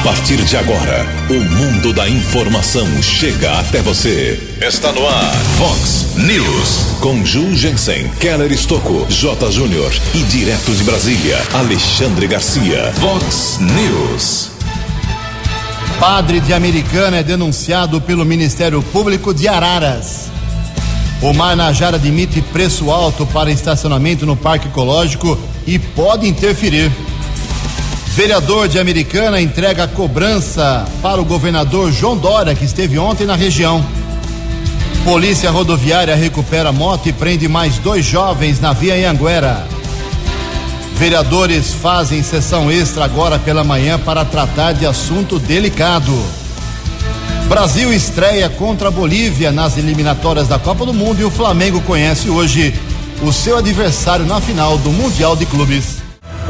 A partir de agora, o mundo da informação chega até você. Está no ar, Fox News. Com Ju Jensen, Keller Estocco, J. Júnior e direto de Brasília, Alexandre Garcia. Fox News. Padre de Americana é denunciado pelo Ministério Público de Araras. O Mar Najara admite preço alto para estacionamento no Parque Ecológico e pode interferir. Vereador de Americana entrega cobrança para o governador João Dória, que esteve ontem na região. Polícia Rodoviária recupera moto e prende mais dois jovens na via Anguera. Vereadores fazem sessão extra agora pela manhã para tratar de assunto delicado. Brasil estreia contra a Bolívia nas eliminatórias da Copa do Mundo e o Flamengo conhece hoje o seu adversário na final do Mundial de Clubes.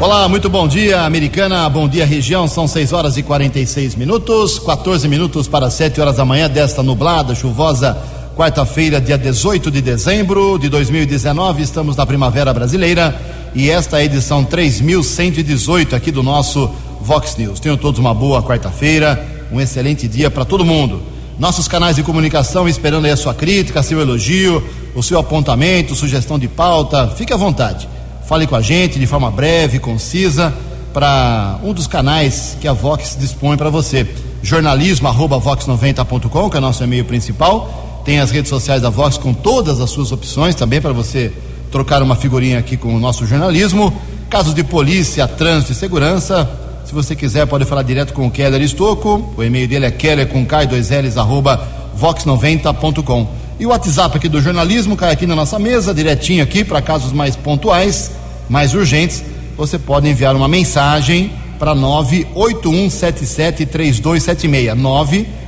Olá, muito bom dia, americana. Bom dia, região. São 6 horas e 46 minutos, 14 minutos para 7 horas da manhã desta nublada, chuvosa quarta-feira, dia 18 de dezembro de 2019. Estamos na Primavera Brasileira e esta é a edição 3118 aqui do nosso Vox News. Tenham todos uma boa quarta-feira, um excelente dia para todo mundo. Nossos canais de comunicação esperando aí a sua crítica, seu elogio, o seu apontamento, sugestão de pauta. Fique à vontade. Fale com a gente de forma breve, concisa, para um dos canais que a Vox dispõe para você. Jornalismo@vox90.com, que é o nosso e-mail principal. Tem as redes sociais da Vox com todas as suas opções também para você trocar uma figurinha aqui com o nosso jornalismo. Casos de polícia, trânsito e segurança. Se você quiser, pode falar direto com o Keller Estocco. O e-mail dele é keller com k 2 ls arroba vox90.com. E o WhatsApp aqui do jornalismo cai aqui na nossa mesa, direitinho aqui para casos mais pontuais mais urgentes, você pode enviar uma mensagem para 981773276.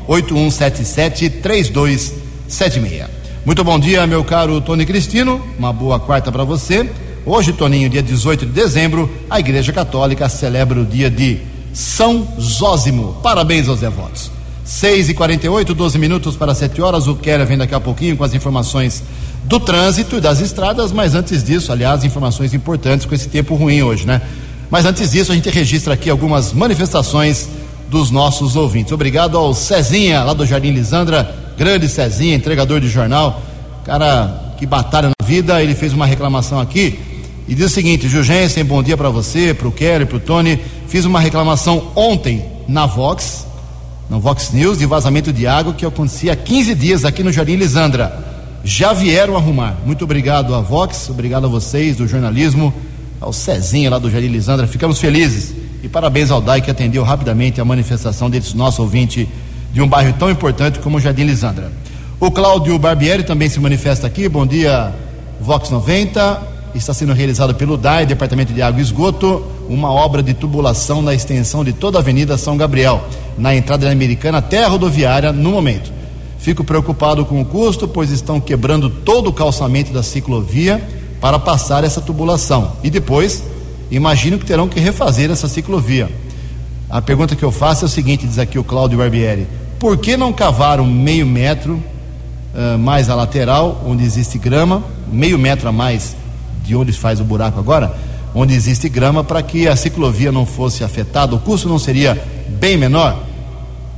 981773276. Muito bom dia, meu caro Tony Cristino. Uma boa quarta para você. Hoje, Toninho, dia 18 de dezembro, a Igreja Católica celebra o dia de São Zósimo. Parabéns aos devotos. 6 e 48 12 minutos para 7 horas. O Keller vem daqui a pouquinho com as informações do trânsito e das estradas, mas antes disso, aliás, informações importantes com esse tempo ruim hoje, né? Mas antes disso, a gente registra aqui algumas manifestações dos nossos ouvintes. Obrigado ao Cezinha, lá do Jardim Lisandra, grande Cezinha, entregador de jornal, cara que batalha na vida, ele fez uma reclamação aqui e diz o seguinte: Jugensen, bom dia para você, para o Kelly, para o Tony. Fiz uma reclamação ontem na Vox, no Vox News, de vazamento de água que acontecia há 15 dias aqui no Jardim Lisandra já vieram arrumar. Muito obrigado a Vox, obrigado a vocês do jornalismo, ao Cezinha lá do Jardim Lisandra. Ficamos felizes e parabéns ao DAI que atendeu rapidamente a manifestação desse nosso ouvinte de um bairro tão importante como o Jardim Lisandra. O Cláudio Barbieri também se manifesta aqui. Bom dia, Vox 90. Está sendo realizado pelo DAI, Departamento de Água e Esgoto, uma obra de tubulação na extensão de toda a Avenida São Gabriel, na entrada da Americana até a rodoviária no momento. Fico preocupado com o custo, pois estão quebrando todo o calçamento da ciclovia para passar essa tubulação. E depois, imagino que terão que refazer essa ciclovia. A pergunta que eu faço é o seguinte: diz aqui o Cláudio Barbieri, por que não cavaram meio metro uh, mais a lateral, onde existe grama, meio metro a mais de onde faz o buraco agora, onde existe grama, para que a ciclovia não fosse afetada? O custo não seria bem menor?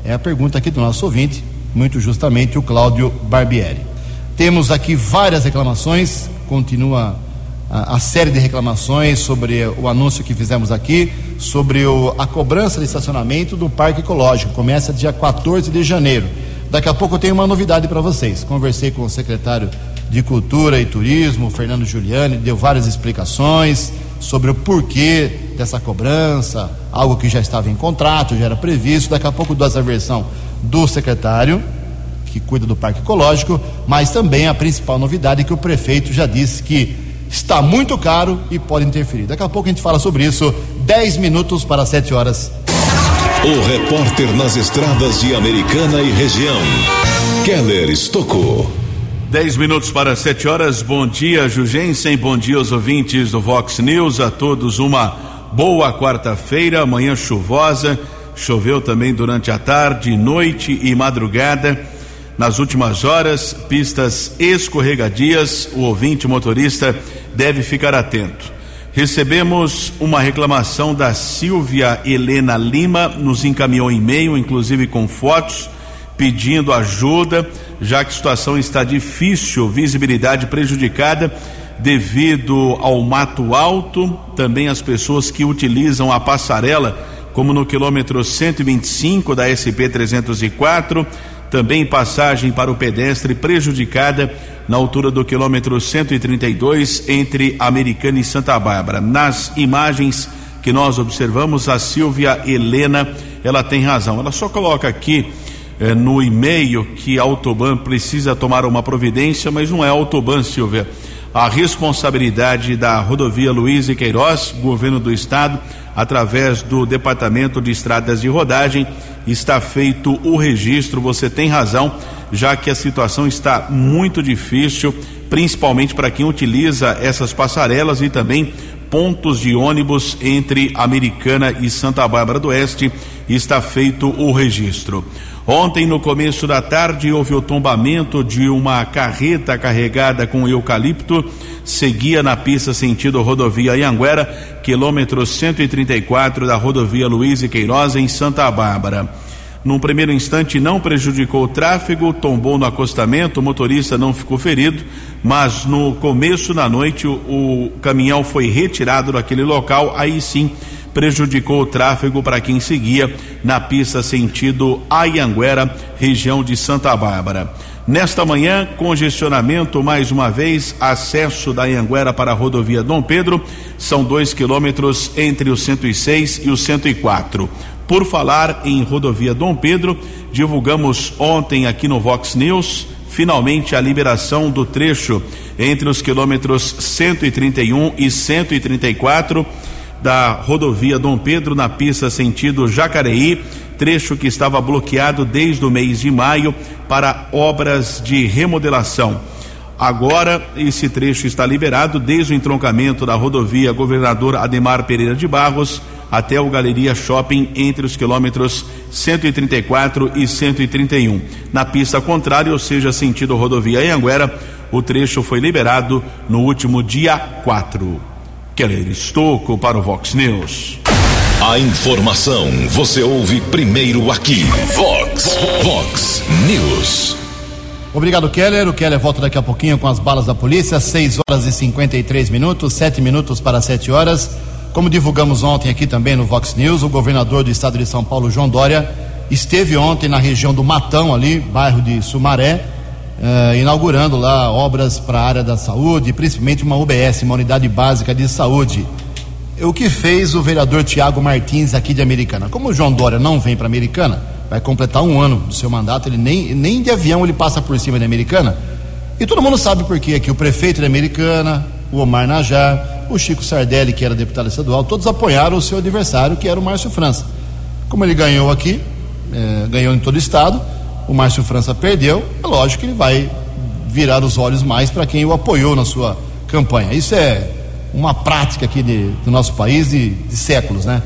É a pergunta aqui do nosso ouvinte muito justamente o Cláudio Barbieri. Temos aqui várias reclamações, continua a, a, série de reclamações sobre o anúncio que fizemos aqui, sobre o, a cobrança de estacionamento do Parque Ecológico. Começa dia 14 de janeiro. Daqui a pouco eu tenho uma novidade para vocês. Conversei com o secretário de Cultura e Turismo, Fernando Giuliani, deu várias explicações sobre o porquê dessa cobrança, algo que já estava em contrato, já era previsto. Daqui a pouco dou essa versão do secretário, que cuida do Parque Ecológico, mas também a principal novidade é que o prefeito já disse que está muito caro e pode interferir. Daqui a pouco a gente fala sobre isso. 10 minutos para 7 horas. O repórter nas estradas de Americana e região, Keller Estocou. 10 minutos para 7 horas. Bom dia, Jugensen. Bom dia aos ouvintes do Vox News. A todos uma boa quarta-feira, amanhã chuvosa. Choveu também durante a tarde, noite e madrugada. Nas últimas horas, pistas escorregadias. O ouvinte motorista deve ficar atento. Recebemos uma reclamação da Silvia Helena Lima, nos encaminhou e-mail, inclusive com fotos, pedindo ajuda, já que a situação está difícil, visibilidade prejudicada devido ao mato alto, também as pessoas que utilizam a passarela, como no quilômetro 125 da SP 304, também passagem para o pedestre prejudicada na altura do quilômetro 132 entre Americana e Santa Bárbara. Nas imagens que nós observamos, a Silvia Helena, ela tem razão. Ela só coloca aqui eh, no e-mail que a Autoban precisa tomar uma providência, mas não é a Autoban, Silvia. A responsabilidade da rodovia Luiz e Queiroz, governo do estado, através do Departamento de Estradas de Rodagem, está feito o registro. Você tem razão, já que a situação está muito difícil, principalmente para quem utiliza essas passarelas e também pontos de ônibus entre Americana e Santa Bárbara do Oeste. Está feito o registro. Ontem, no começo da tarde, houve o tombamento de uma carreta carregada com eucalipto, seguia na pista sentido rodovia Anhanguera, quilômetro 134 da rodovia Luiz e Queiroz, em Santa Bárbara. Num primeiro instante, não prejudicou o tráfego, tombou no acostamento, o motorista não ficou ferido, mas no começo da noite o, o caminhão foi retirado daquele local, aí sim prejudicou o tráfego para quem seguia na pista sentido Ayanguera, região de Santa Bárbara. Nesta manhã, congestionamento mais uma vez, acesso da Anhanguera para a rodovia Dom Pedro, são dois quilômetros entre o 106 e o 104. Por falar em rodovia Dom Pedro, divulgamos ontem aqui no Vox News finalmente a liberação do trecho entre os quilômetros 131 e 134 da rodovia Dom Pedro na pista sentido Jacareí, trecho que estava bloqueado desde o mês de maio para obras de remodelação. Agora esse trecho está liberado desde o entroncamento da rodovia Governador Ademar Pereira de Barros até o Galeria Shopping entre os quilômetros 134 e 131. Na pista contrária, ou seja, sentido rodovia Anhanguera, o trecho foi liberado no último dia 4. Keller Estocco para o Vox News. A informação você ouve primeiro aqui. Vox, Vox News. Obrigado, Keller. O Keller volta daqui a pouquinho com as balas da polícia. 6 horas e 53 minutos, 7 minutos para 7 horas. Como divulgamos ontem aqui também no Vox News, o governador do estado de São Paulo, João Dória, esteve ontem na região do Matão, ali, bairro de Sumaré, uh, inaugurando lá obras para a área da saúde, principalmente uma UBS, uma unidade básica de saúde. O que fez o vereador Tiago Martins aqui de Americana? Como o João Dória não vem para Americana, vai completar um ano do seu mandato, ele nem, nem de avião ele passa por cima de Americana. E todo mundo sabe por quê aqui. O prefeito de Americana, o Omar Najar, o Chico Sardelli, que era deputado estadual, todos apoiaram o seu adversário, que era o Márcio França. Como ele ganhou aqui, eh, ganhou em todo o estado, o Márcio França perdeu, é lógico que ele vai virar os olhos mais para quem o apoiou na sua campanha. Isso é uma prática aqui de, do nosso país de, de, séculos, né?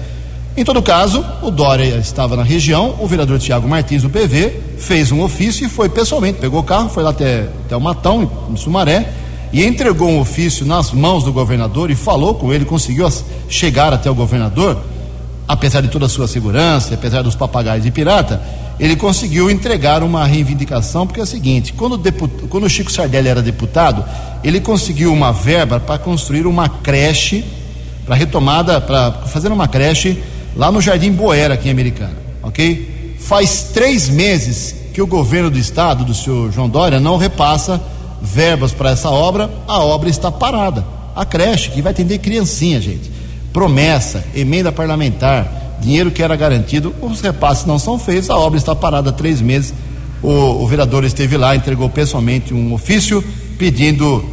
Em todo caso, o Dória estava na região, o vereador Tiago Martins, do PV, fez um ofício e foi pessoalmente, pegou o carro, foi lá até, até o Matão, em Sumaré, e entregou um ofício nas mãos do governador e falou com ele, conseguiu chegar até o governador, apesar de toda a sua segurança, apesar dos papagaios de pirata, ele conseguiu entregar uma reivindicação, porque é o seguinte: quando, quando o Chico Sardelli era deputado, ele conseguiu uma verba para construir uma creche, para retomada, para fazer uma creche lá no Jardim Boera, aqui em Americana, ok? Faz três meses que o governo do estado, do senhor João Dória, não repassa verbas para essa obra, a obra está parada. A creche, que vai atender criancinha, gente. Promessa, emenda parlamentar, dinheiro que era garantido, os repasses não são feitos, a obra está parada há três meses. O, o vereador esteve lá, entregou pessoalmente um ofício pedindo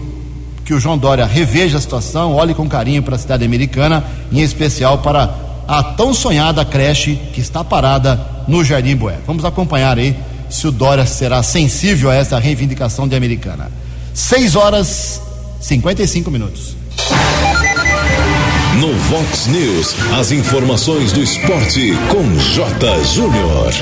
que o João Dória reveja a situação, olhe com carinho para a cidade americana, em especial para a tão sonhada creche que está parada no Jardim Boé. Vamos acompanhar aí se o Dória será sensível a essa reivindicação de americana. 6 horas 55 minutos. No Vox News, as informações do esporte com J. Júnior.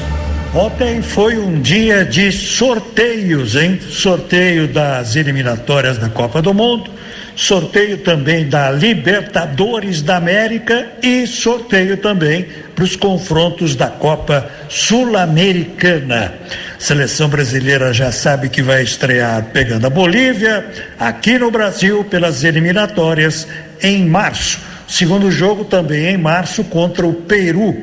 Ontem foi um dia de sorteios, hein? Sorteio das eliminatórias da Copa do Mundo sorteio também da Libertadores da América e sorteio também para os confrontos da Copa Sul-Americana. Seleção brasileira já sabe que vai estrear pegando a Bolívia aqui no Brasil pelas eliminatórias em março. Segundo jogo também em março contra o Peru.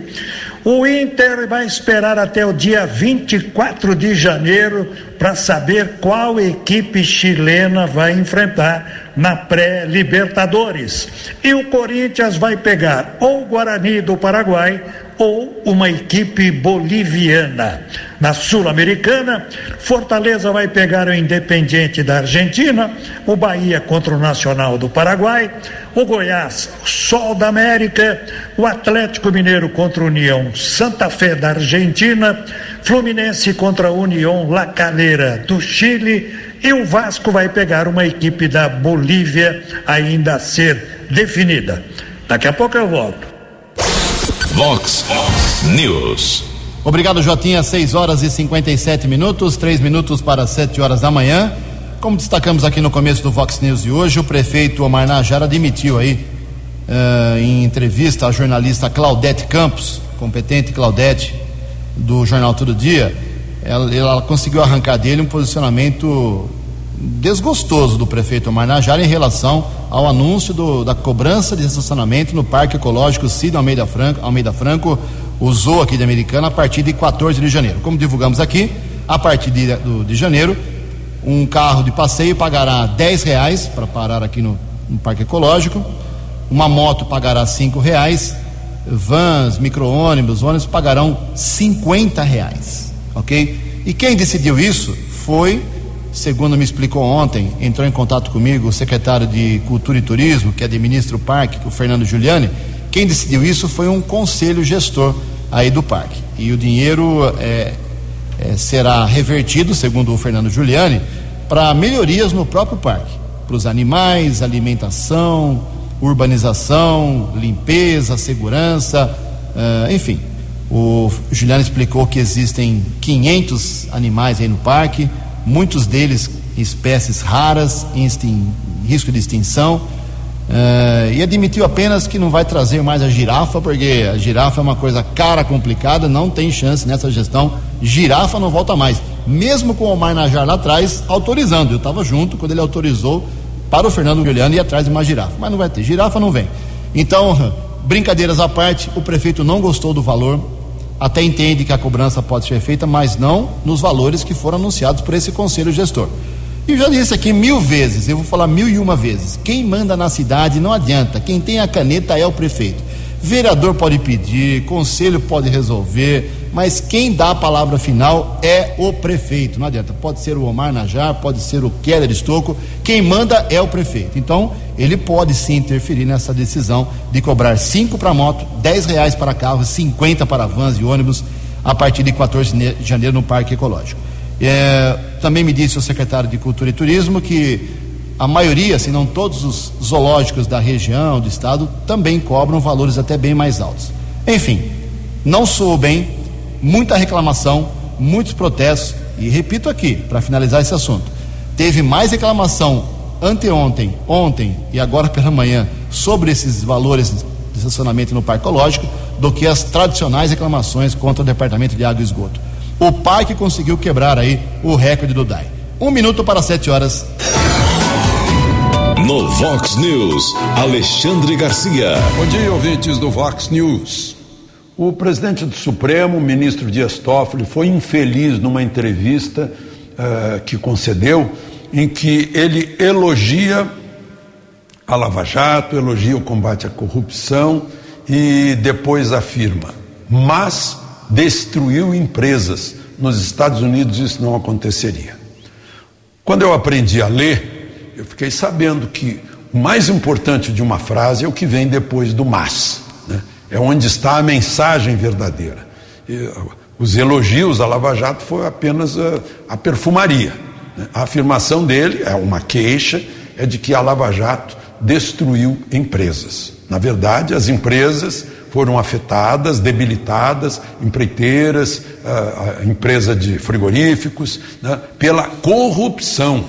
O Inter vai esperar até o dia 24 de janeiro para saber qual equipe chilena vai enfrentar na pré-Libertadores. E o Corinthians vai pegar ou o Guarani do Paraguai ou uma equipe boliviana. Na Sul-Americana, Fortaleza vai pegar o Independiente da Argentina, o Bahia contra o Nacional do Paraguai, o Goiás, Sol da América, o Atlético Mineiro contra o União Santa Fé da Argentina, Fluminense contra a União La Calera do Chile e o Vasco vai pegar uma equipe da Bolívia ainda a ser definida. Daqui a pouco eu volto. Vox News. Obrigado, Jotinha. 6 horas e 57 minutos, 3 minutos para 7 horas da manhã. Como destacamos aqui no começo do Vox News de hoje, o prefeito Omar Najara admitiu aí, uh, em entrevista à jornalista Claudete Campos, competente Claudete, do Jornal Todo Dia, ela, ela conseguiu arrancar dele um posicionamento desgostoso do prefeito Omar Najara em relação ao anúncio do, da cobrança de estacionamento no Parque Ecológico Cid Almeida Franco, Almeida Franco usou aqui de Americana a partir de 14 de janeiro. Como divulgamos aqui, a partir de, do, de janeiro, um carro de passeio pagará 10 reais para parar aqui no, no Parque Ecológico, uma moto pagará 5 reais, vans, micro-ônibus, ônibus pagarão 50 reais, ok? E quem decidiu isso foi segundo me explicou ontem, entrou em contato comigo o secretário de Cultura e Turismo, que administra o parque, o Fernando Giuliani. Quem decidiu isso foi um conselho gestor aí do parque. E o dinheiro é, é, será revertido, segundo o Fernando Giuliani, para melhorias no próprio parque, para os animais, alimentação, urbanização, limpeza, segurança, uh, enfim. O Juliano explicou que existem 500 animais aí no parque, muitos deles espécies raras, em, risco de extinção, uh, e admitiu apenas que não vai trazer mais a girafa, porque a girafa é uma coisa cara, complicada, não tem chance nessa gestão. Girafa não volta mais, mesmo com o Omar Najar lá atrás autorizando. Eu estava junto quando ele autorizou para o Fernando Guilherme ir atrás de uma girafa, mas não vai ter, girafa não vem. Então, brincadeiras à parte, o prefeito não gostou do valor, até entende que a cobrança pode ser feita, mas não nos valores que foram anunciados por esse conselho gestor. E eu já disse aqui mil vezes, eu vou falar mil e uma vezes: quem manda na cidade não adianta, quem tem a caneta é o prefeito. Vereador pode pedir, conselho pode resolver, mas quem dá a palavra final é o prefeito. Não adianta. Pode ser o Omar Najar, pode ser o Keller Estocco, quem manda é o prefeito. Então, ele pode sim interferir nessa decisão de cobrar 5 para moto, 10 reais para carros, 50 para vans e ônibus a partir de 14 de janeiro no Parque Ecológico. É, também me disse o secretário de Cultura e Turismo que a maioria, se não todos os zoológicos da região, do estado, também cobram valores até bem mais altos. Enfim, não soou bem, muita reclamação, muitos protestos, e repito aqui, para finalizar esse assunto, teve mais reclamação anteontem, ontem e agora pela manhã sobre esses valores de estacionamento no Parque Ecológico do que as tradicionais reclamações contra o Departamento de Água e Esgoto. O parque conseguiu quebrar aí o recorde do DAI. Um minuto para sete horas. No Vox News, Alexandre Garcia. Bom dia, ouvintes do Vox News. O presidente do Supremo, o ministro Dias Toffoli, foi infeliz numa entrevista uh, que concedeu, em que ele elogia a Lava Jato, elogia o combate à corrupção e depois afirma: mas destruiu empresas. Nos Estados Unidos isso não aconteceria. Quando eu aprendi a ler, eu fiquei sabendo que o mais importante de uma frase é o que vem depois do mas. É onde está a mensagem verdadeira. E, os elogios à Lava Jato foi apenas a, a perfumaria. Né? A afirmação dele é uma queixa, é de que a Lava Jato destruiu empresas. Na verdade, as empresas foram afetadas, debilitadas, empreiteiras, a, a empresa de frigoríficos, né? pela corrupção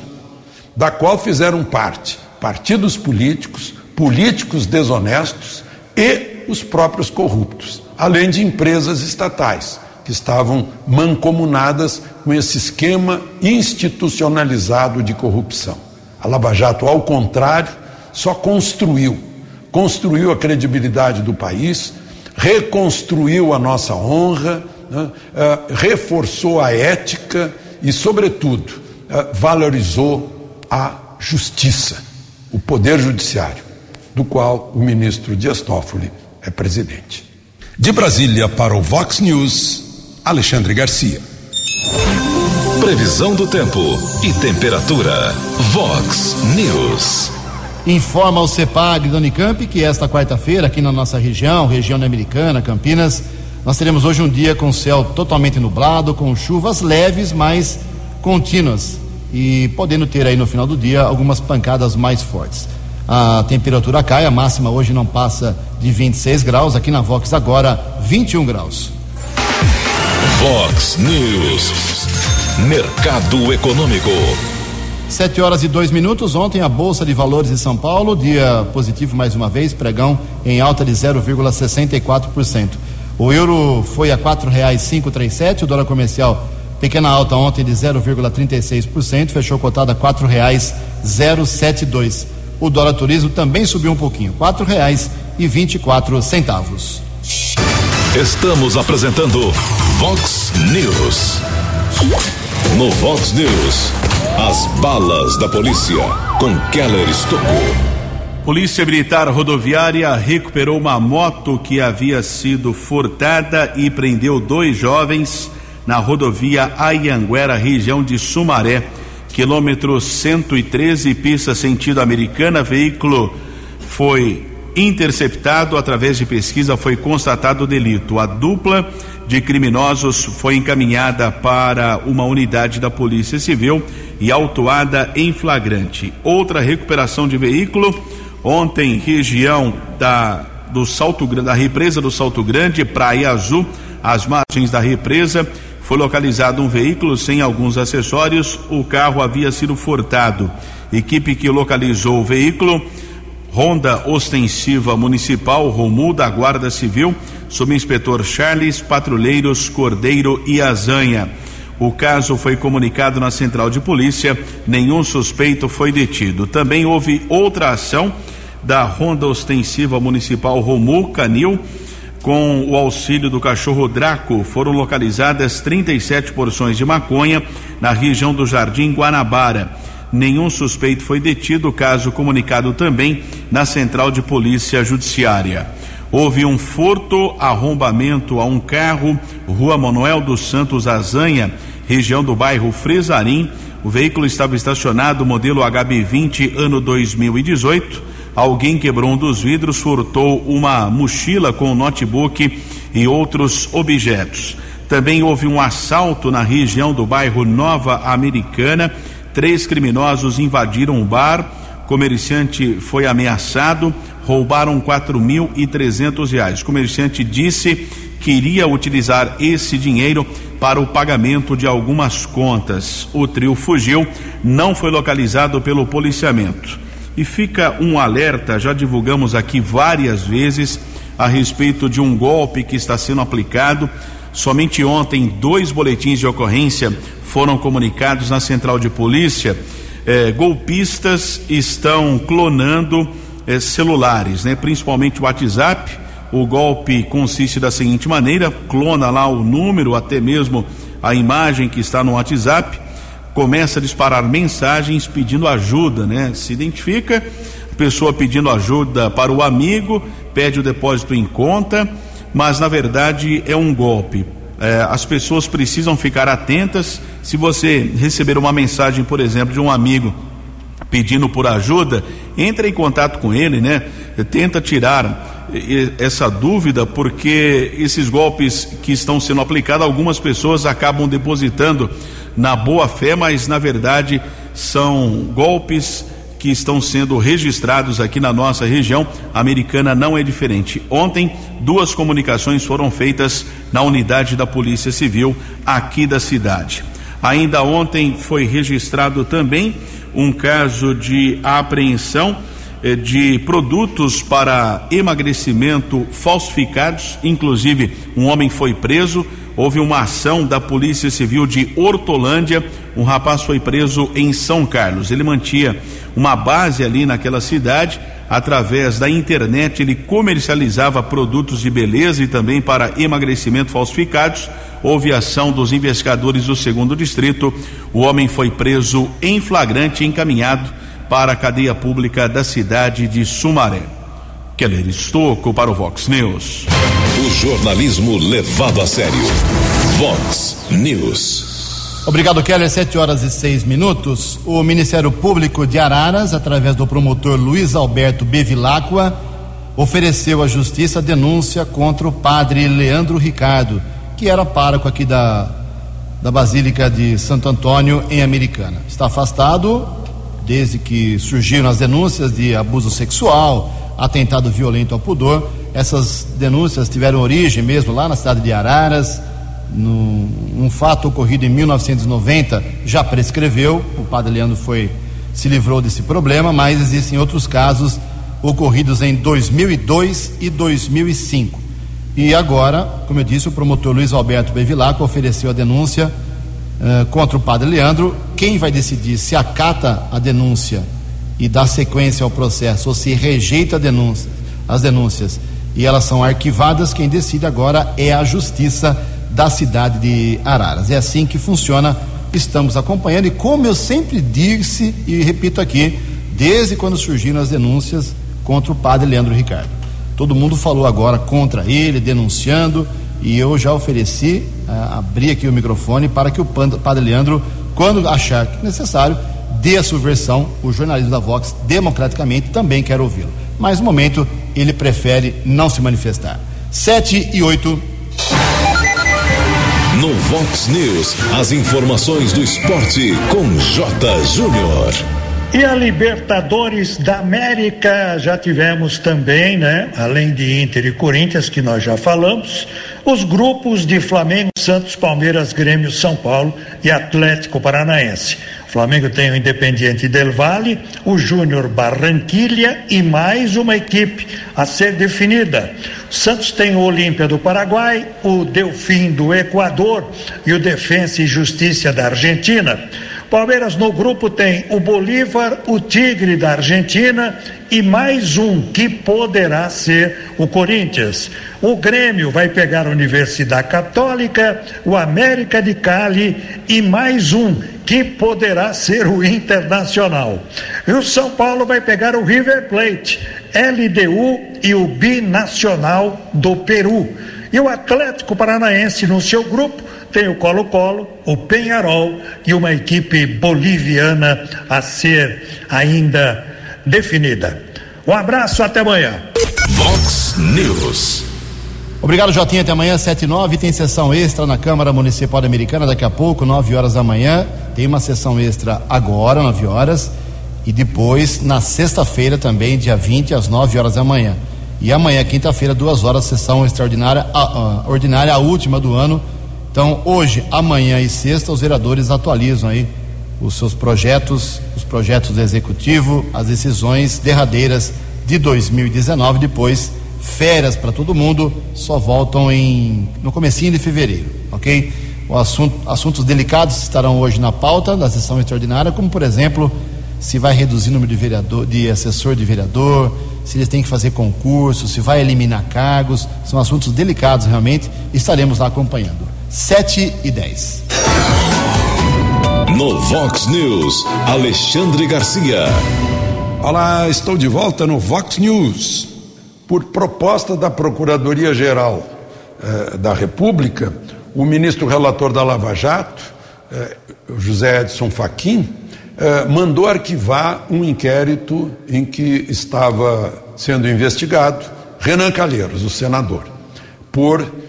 da qual fizeram parte partidos políticos, políticos desonestos e os próprios corruptos, além de empresas estatais que estavam mancomunadas com esse esquema institucionalizado de corrupção. A Lava Jato, ao contrário, só construiu, construiu a credibilidade do país, reconstruiu a nossa honra, né, uh, reforçou a ética e, sobretudo, uh, valorizou a justiça, o poder judiciário, do qual o ministro Dias Toffoli é presidente. De Brasília para o Vox News, Alexandre Garcia. Previsão do tempo e temperatura. Vox News. Informa o CEPAG do Unicamp que esta quarta-feira, aqui na nossa região, região americana, Campinas, nós teremos hoje um dia com céu totalmente nublado, com chuvas leves, mas contínuas e podendo ter aí no final do dia algumas pancadas mais fortes. A temperatura cai, a máxima hoje não passa de 26 graus, aqui na Vox agora 21 graus. Vox News. Mercado Econômico. Sete horas e dois minutos. Ontem a Bolsa de Valores de São Paulo, dia positivo mais uma vez, pregão em alta de 0,64%. O euro foi a quatro reais cinco três sete, o dólar comercial pequena alta ontem de 0,36%, fechou cotada a quatro reais zero sete dois. O dólar turismo também subiu um pouquinho, quatro reais e vinte e quatro centavos. Estamos apresentando Vox News. No Vox News, as balas da polícia com Keller Estocou. Polícia Militar Rodoviária recuperou uma moto que havia sido furtada e prendeu dois jovens na rodovia Ayanguera, região de Sumaré, quilômetro 113, pista sentido americana. Veículo foi interceptado através de pesquisa, foi constatado o delito. A dupla de criminosos foi encaminhada para uma unidade da Polícia Civil e autuada em flagrante. Outra recuperação de veículo ontem região da do Salto da represa do Salto Grande, Praia Azul, às margens da represa, foi localizado um veículo sem alguns acessórios. O carro havia sido furtado. Equipe que localizou o veículo Ronda Ostensiva Municipal Romul da Guarda Civil, subinspetor Charles, patrulheiros Cordeiro e Azanha. O caso foi comunicado na central de polícia, nenhum suspeito foi detido. Também houve outra ação da Ronda Ostensiva Municipal Romul Canil. Com o auxílio do cachorro Draco, foram localizadas 37 porções de maconha na região do Jardim Guanabara. Nenhum suspeito foi detido, caso comunicado também na Central de Polícia Judiciária. Houve um furto, arrombamento a um carro, Rua Manuel dos Santos Azanha, região do bairro Fresarim. O veículo estava estacionado, modelo HB20, ano 2018. Alguém quebrou um dos vidros, furtou uma mochila com notebook e outros objetos. Também houve um assalto na região do bairro Nova Americana Três criminosos invadiram o bar, comerciante foi ameaçado, roubaram quatro mil e trezentos reais. O comerciante disse que iria utilizar esse dinheiro para o pagamento de algumas contas. O trio fugiu, não foi localizado pelo policiamento. E fica um alerta, já divulgamos aqui várias vezes a respeito de um golpe que está sendo aplicado. Somente ontem, dois boletins de ocorrência foram comunicados na central de polícia, eh, golpistas estão clonando eh, celulares, né? principalmente o WhatsApp. O golpe consiste da seguinte maneira: clona lá o número, até mesmo a imagem que está no WhatsApp, começa a disparar mensagens pedindo ajuda, né? Se identifica, pessoa pedindo ajuda para o amigo, pede o depósito em conta, mas na verdade é um golpe é, as pessoas precisam ficar atentas. Se você receber uma mensagem, por exemplo, de um amigo pedindo por ajuda, entre em contato com ele, né? Tenta tirar essa dúvida, porque esses golpes que estão sendo aplicados, algumas pessoas acabam depositando na boa fé, mas na verdade são golpes que estão sendo registrados aqui na nossa região. A americana não é diferente. Ontem, duas comunicações foram feitas na unidade da Polícia Civil aqui da cidade. Ainda ontem foi registrado também um caso de apreensão eh, de produtos para emagrecimento falsificados, inclusive um homem foi preso. Houve uma ação da Polícia Civil de Hortolândia. Um rapaz foi preso em São Carlos. Ele mantinha uma base ali naquela cidade. Através da internet, ele comercializava produtos de beleza e também para emagrecimento falsificados. Houve ação dos investigadores do segundo distrito. O homem foi preso em flagrante e encaminhado para a cadeia pública da cidade de Sumaré. Keller Estocco para o Vox News. Jornalismo levado a sério. Vox News. Obrigado, Keller. Sete horas e seis minutos. O Ministério Público de Araras, através do promotor Luiz Alberto Bevilacqua, ofereceu à Justiça denúncia contra o padre Leandro Ricardo, que era pároco aqui da, da Basílica de Santo Antônio, em Americana. Está afastado desde que surgiram as denúncias de abuso sexual, atentado violento ao pudor. Essas denúncias tiveram origem mesmo lá na cidade de Araras. Num, um fato ocorrido em 1990 já prescreveu, o padre Leandro foi se livrou desse problema, mas existem outros casos ocorridos em 2002 e 2005. E agora, como eu disse, o promotor Luiz Alberto Bevilacqua ofereceu a denúncia uh, contra o padre Leandro. Quem vai decidir se acata a denúncia e dá sequência ao processo ou se rejeita denúncia, as denúncias e elas são arquivadas, quem decide agora é a Justiça da cidade de Araras. É assim que funciona. Estamos acompanhando e como eu sempre disse e repito aqui, desde quando surgiram as denúncias contra o padre Leandro Ricardo. Todo mundo falou agora contra ele, denunciando, e eu já ofereci, uh, abri aqui o microfone para que o padre Leandro, quando achar necessário, dê a sua versão. O jornalismo da Vox, democraticamente, também quer ouvi-lo. Mas no momento, ele prefere não se manifestar. Sete e oito. No Vox News, as informações do esporte com J. Júnior. E a Libertadores da América já tivemos também, né? Além de Inter e Corinthians, que nós já falamos, os grupos de Flamengo, Santos, Palmeiras, Grêmio, São Paulo e Atlético Paranaense. Flamengo tem o Independiente Del Valle, o Júnior Barranquilha e mais uma equipe a ser definida. Santos tem o Olímpia do Paraguai, o Delfim do Equador e o Defensa e Justiça da Argentina. Palmeiras no grupo tem o Bolívar, o Tigre da Argentina e mais um que poderá ser o Corinthians. O Grêmio vai pegar a Universidade Católica, o América de Cali e mais um que poderá ser o Internacional. E o São Paulo vai pegar o River Plate, LDU e o Binacional do Peru. E o Atlético Paranaense no seu grupo tem o Colo-Colo, o Penharol e uma equipe boliviana a ser ainda definida. Um abraço, até amanhã. Vox News. Obrigado, Jotinha. Até amanhã, 7 e 9. Tem sessão extra na Câmara Municipal Americana daqui a pouco, 9 horas da manhã. Tem uma sessão extra agora, 9 horas. E depois, na sexta-feira também, dia 20, às 9 horas da manhã. E amanhã, quinta-feira, duas horas, sessão extraordinária, a, a, ordinária, a última do ano. Então, hoje, amanhã e sexta, os vereadores atualizam aí os seus projetos, os projetos do executivo, as decisões derradeiras de 2019, depois férias para todo mundo, só voltam em no comecinho de fevereiro, ok? O assunto, assuntos delicados estarão hoje na pauta da sessão extraordinária, como por exemplo, se vai reduzir o número de vereador, de assessor de vereador, se eles têm que fazer concurso, se vai eliminar cargos, são assuntos delicados realmente, estaremos lá acompanhando. 7 e 10. No Vox News, Alexandre Garcia. Olá, estou de volta no Vox News. Por proposta da Procuradoria-Geral eh, da República, o ministro relator da Lava Jato, eh, José Edson Fachin, eh, mandou arquivar um inquérito em que estava sendo investigado Renan Calheiros, o senador, por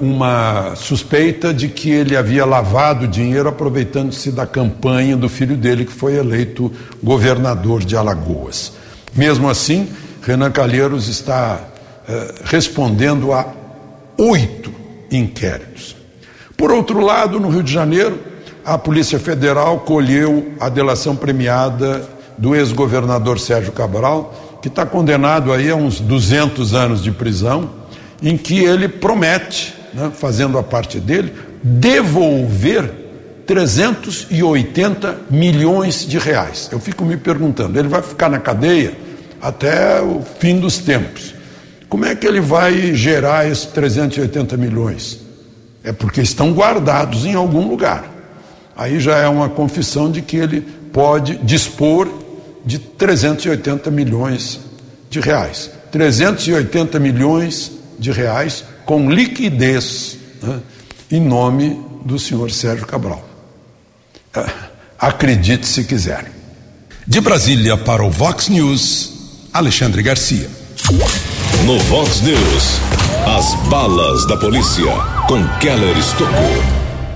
uma suspeita de que ele havia lavado dinheiro aproveitando-se da campanha do filho dele, que foi eleito governador de Alagoas. Mesmo assim, Renan Calheiros está respondendo a oito inquéritos. Por outro lado, no Rio de Janeiro, a Polícia Federal colheu a delação premiada do ex-governador Sérgio Cabral, que está condenado aí a uns 200 anos de prisão, em que ele promete, né, fazendo a parte dele, devolver 380 milhões de reais. Eu fico me perguntando, ele vai ficar na cadeia até o fim dos tempos. Como é que ele vai gerar esses 380 milhões? É porque estão guardados em algum lugar. Aí já é uma confissão de que ele pode dispor de 380 milhões de reais. 380 milhões de reais com liquidez né, em nome do senhor Sérgio Cabral. É, acredite se quiser. De Brasília para o Vox News, Alexandre Garcia. No Vox News, as balas da polícia com Keller Estocou.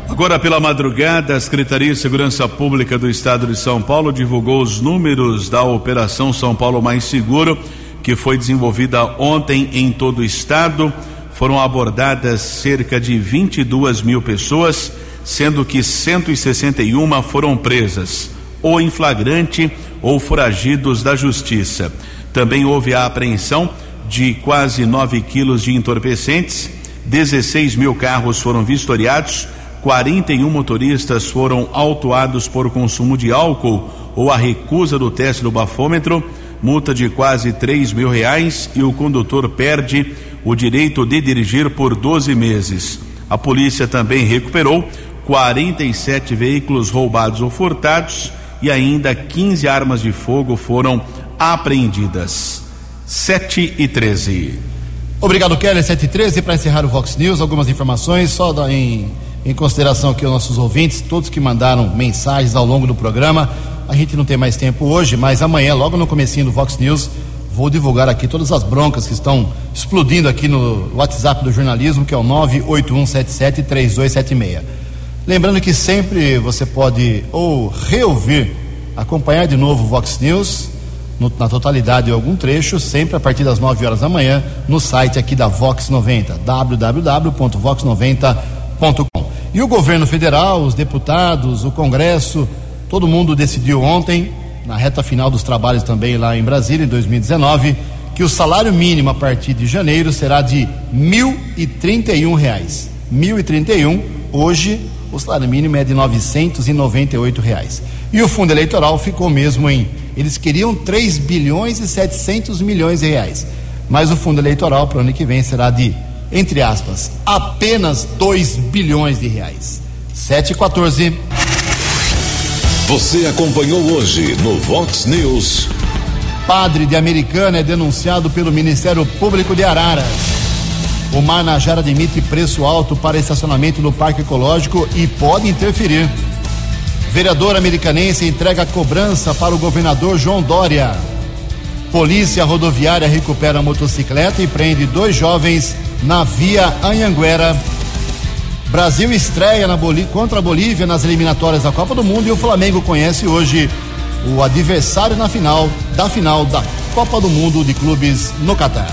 Agora pela madrugada, a Secretaria de Segurança Pública do Estado de São Paulo divulgou os números da Operação São Paulo Mais Seguro, que foi desenvolvida ontem em todo o estado. Foram abordadas cerca de 22 mil pessoas, sendo que 161 foram presas, ou em flagrante ou foragidos da justiça. Também houve a apreensão de quase 9 quilos de entorpecentes, 16 mil carros foram vistoriados 41 motoristas foram autuados por consumo de álcool ou a recusa do teste do bafômetro, multa de quase 3 mil reais e o condutor perde o direito de dirigir por 12 meses. A polícia também recuperou 47 veículos roubados ou furtados e ainda 15 armas de fogo foram apreendidas. 7 e 13. Obrigado, Kelly. 7 e 13. Para encerrar o Vox News, algumas informações só em em consideração aqui os nossos ouvintes, todos que mandaram mensagens ao longo do programa. A gente não tem mais tempo hoje, mas amanhã, logo no comecinho do Vox News, vou divulgar aqui todas as broncas que estão explodindo aqui no WhatsApp do jornalismo, que é o 981773276. Lembrando que sempre você pode ou reouvir, acompanhar de novo o Vox News no, na totalidade ou algum trecho, sempre a partir das 9 horas da manhã, no site aqui da Vox 90, www.vox90.com. E o governo federal, os deputados, o Congresso, todo mundo decidiu ontem, na reta final dos trabalhos também lá em Brasília, em 2019, que o salário mínimo a partir de janeiro será de 1.031 reais. 1.031, hoje o salário mínimo é de 998 reais. E o fundo eleitoral ficou mesmo em. Eles queriam 3 bilhões e 700 milhões de reais. Mas o fundo eleitoral para o ano que vem será de entre aspas, apenas 2 bilhões de reais. 7 e 14. Você acompanhou hoje no Vox News. Padre de Americana é denunciado pelo Ministério Público de Araras. O Marnajara admite preço alto para estacionamento no Parque Ecológico e pode interferir. Vereador americanense entrega cobrança para o governador João Dória. Polícia rodoviária recupera motocicleta e prende dois jovens na Via Anhanguera. Brasil estreia contra a Bolívia nas eliminatórias da Copa do Mundo e o Flamengo conhece hoje o adversário na final da final da Copa do Mundo de Clubes no Catar.